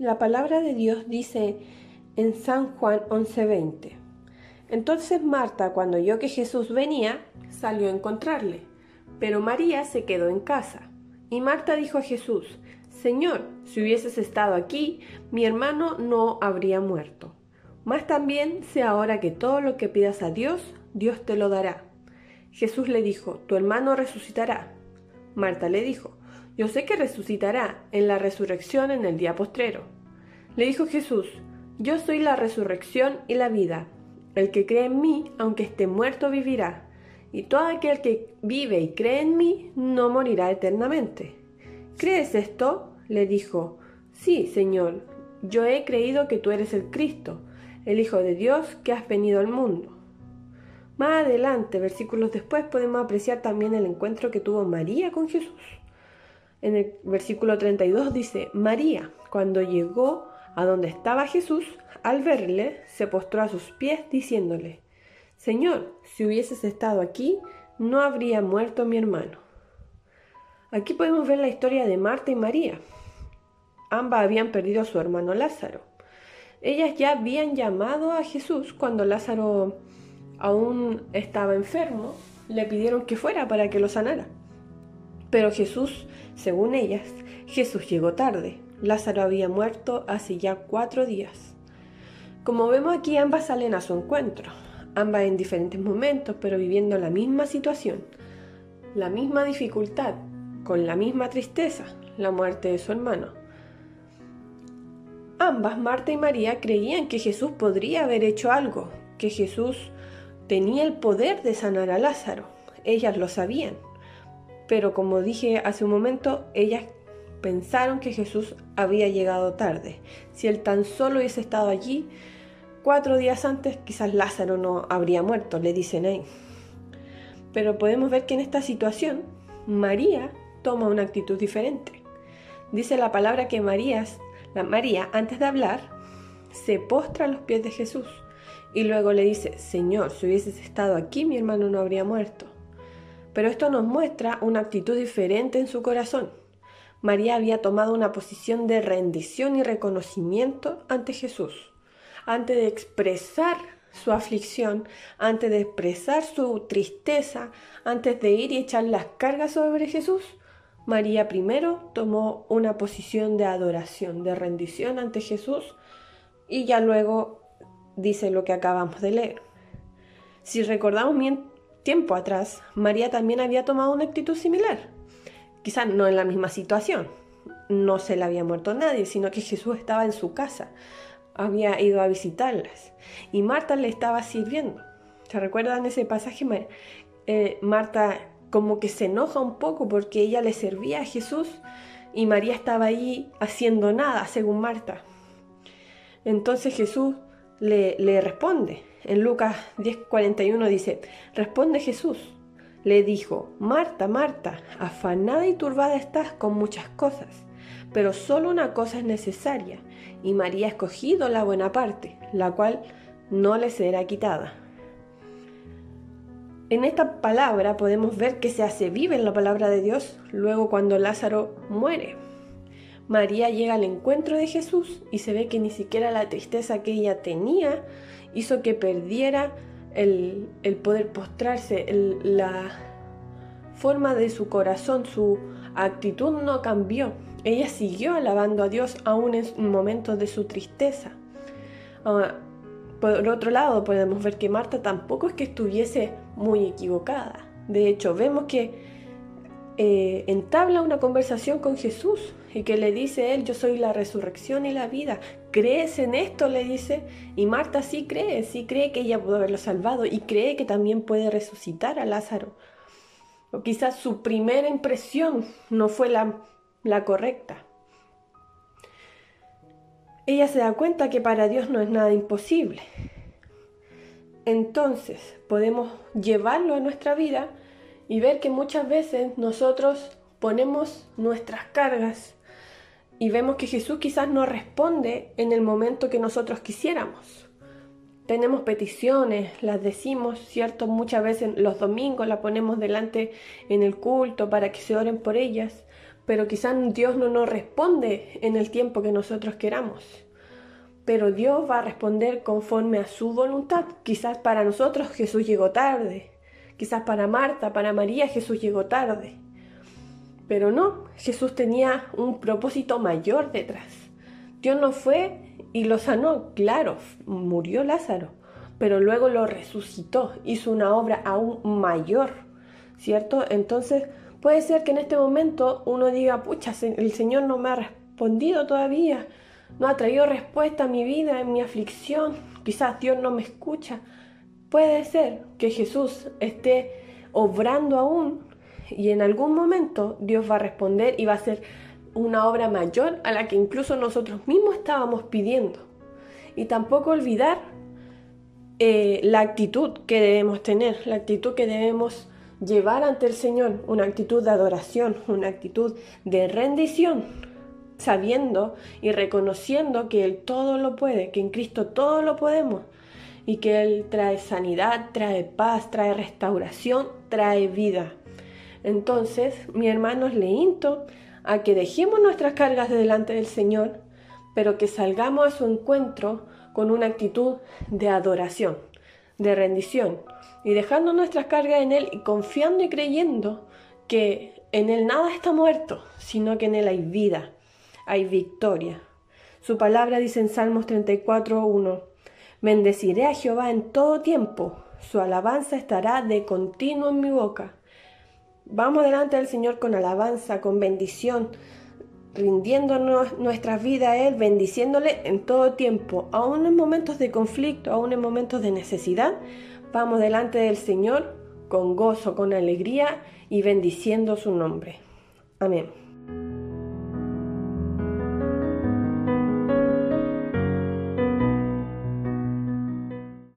La palabra de Dios dice en San Juan 11:20. Entonces Marta, cuando oyó que Jesús venía, salió a encontrarle, pero María se quedó en casa. Y Marta dijo a Jesús, Señor, si hubieses estado aquí, mi hermano no habría muerto. Mas también sé ahora que todo lo que pidas a Dios, Dios te lo dará. Jesús le dijo, Tu hermano resucitará. Marta le dijo, Yo sé que resucitará en la resurrección en el día postrero. Le dijo Jesús, Yo soy la resurrección y la vida. El que cree en mí, aunque esté muerto, vivirá. Y todo aquel que vive y cree en mí, no morirá eternamente. ¿Crees esto? le dijo. Sí, Señor, yo he creído que tú eres el Cristo, el Hijo de Dios que has venido al mundo. Más adelante, versículos después, podemos apreciar también el encuentro que tuvo María con Jesús. En el versículo 32 dice, María, cuando llegó a donde estaba Jesús, al verle, se postró a sus pies diciéndole, Señor, si hubieses estado aquí, no habría muerto mi hermano. Aquí podemos ver la historia de Marta y María. Ambas habían perdido a su hermano Lázaro. Ellas ya habían llamado a Jesús cuando Lázaro aún estaba enfermo, le pidieron que fuera para que lo sanara. Pero Jesús, según ellas, Jesús llegó tarde. Lázaro había muerto hace ya cuatro días. Como vemos aquí, ambas salen a su encuentro, ambas en diferentes momentos, pero viviendo la misma situación, la misma dificultad, con la misma tristeza, la muerte de su hermano. Ambas, Marta y María, creían que Jesús podría haber hecho algo, que Jesús tenía el poder de sanar a Lázaro. Ellas lo sabían. Pero como dije hace un momento, ellas pensaron que Jesús había llegado tarde. Si él tan solo hubiese estado allí cuatro días antes, quizás Lázaro no habría muerto, le dicen ahí. Pero podemos ver que en esta situación María toma una actitud diferente. Dice la palabra que María, la María antes de hablar, se postra a los pies de Jesús y luego le dice, Señor, si hubieses estado aquí, mi hermano no habría muerto. Pero esto nos muestra una actitud diferente en su corazón. María había tomado una posición de rendición y reconocimiento ante Jesús. Antes de expresar su aflicción, antes de expresar su tristeza, antes de ir y echar las cargas sobre Jesús, María primero tomó una posición de adoración, de rendición ante Jesús y ya luego dice lo que acabamos de leer. Si recordamos bien tiempo atrás, María también había tomado una actitud similar. Quizás no en la misma situación. No se le había muerto nadie, sino que Jesús estaba en su casa. Había ido a visitarlas. Y Marta le estaba sirviendo. ¿Se recuerdan ese pasaje? Eh, Marta como que se enoja un poco porque ella le servía a Jesús y María estaba ahí haciendo nada, según Marta. Entonces Jesús le, responde. En Lucas 10:41 dice, responde Jesús. Le dijo, Marta, Marta, afanada y turbada estás con muchas cosas, pero solo una cosa es necesaria, y María ha escogido la buena parte, la cual no le será quitada. En esta palabra podemos ver que se hace viva en la palabra de Dios luego cuando Lázaro muere. María llega al encuentro de Jesús y se ve que ni siquiera la tristeza que ella tenía hizo que perdiera el, poder postrarse, la forma de su corazón, su actitud no cambió. Ella siguió alabando a Dios aún en momentos de su tristeza. Ah, por otro lado, podemos ver que Marta tampoco es que estuviese muy equivocada. De hecho, vemos que eh, entabla una conversación con Jesús y que le dice él, yo soy la resurrección y la vida. ¿Crees en esto? le dice. Y Marta sí cree, sí cree que ella pudo haberlo salvado y cree que también puede resucitar a Lázaro. O quizás su primera impresión no fue la, la correcta. Ella se da cuenta que para Dios no es nada imposible. Entonces podemos llevarlo a nuestra vida y ver que muchas veces nosotros ponemos nuestras cargas y vemos que Jesús quizás no responde en el momento que nosotros quisiéramos. Tenemos peticiones, las decimos, ¿cierto? Muchas veces los domingos las ponemos delante en el culto para que se oren por ellas, pero quizás Dios no nos responde en el tiempo que nosotros queramos. Pero Dios va a responder conforme a su voluntad. Quizás para nosotros Jesús llegó tarde. Quizás para Marta, para María Jesús llegó tarde. Pero no, Jesús tenía un propósito mayor detrás. Dios no fue y lo sanó, claro, murió Lázaro, pero luego lo resucitó, hizo una obra aún mayor, ¿cierto? Entonces puede ser que en este momento uno diga, pucha, el Señor no me ha respondido todavía, no ha traído respuesta a mi vida, en mi aflicción, quizás Dios no me escucha. Puede ser que Jesús esté obrando aún y en algún momento Dios va a responder y va a hacer una obra mayor a la que incluso nosotros mismos estábamos pidiendo. Y tampoco olvidar eh, la actitud que debemos tener, la actitud que debemos llevar ante el Señor, una actitud de adoración, una actitud de rendición, sabiendo y reconociendo que Él todo lo puede, que en Cristo todo lo podemos y que Él trae sanidad, trae paz, trae restauración, trae vida. Entonces, mi hermanos, le insto a que dejemos nuestras cargas delante del Señor, pero que salgamos a su encuentro con una actitud de adoración, de rendición, y dejando nuestras cargas en Él y confiando y creyendo que en Él nada está muerto, sino que en Él hay vida, hay victoria. Su palabra dice en Salmos 34.1, Bendeciré a Jehová en todo tiempo, su alabanza estará de continuo en mi boca. Vamos delante del Señor con alabanza, con bendición, rindiéndonos nuestra vida a Él, bendiciéndole en todo tiempo, aún en momentos de conflicto, aún en momentos de necesidad. Vamos delante del Señor con gozo, con alegría y bendiciendo su nombre. Amén.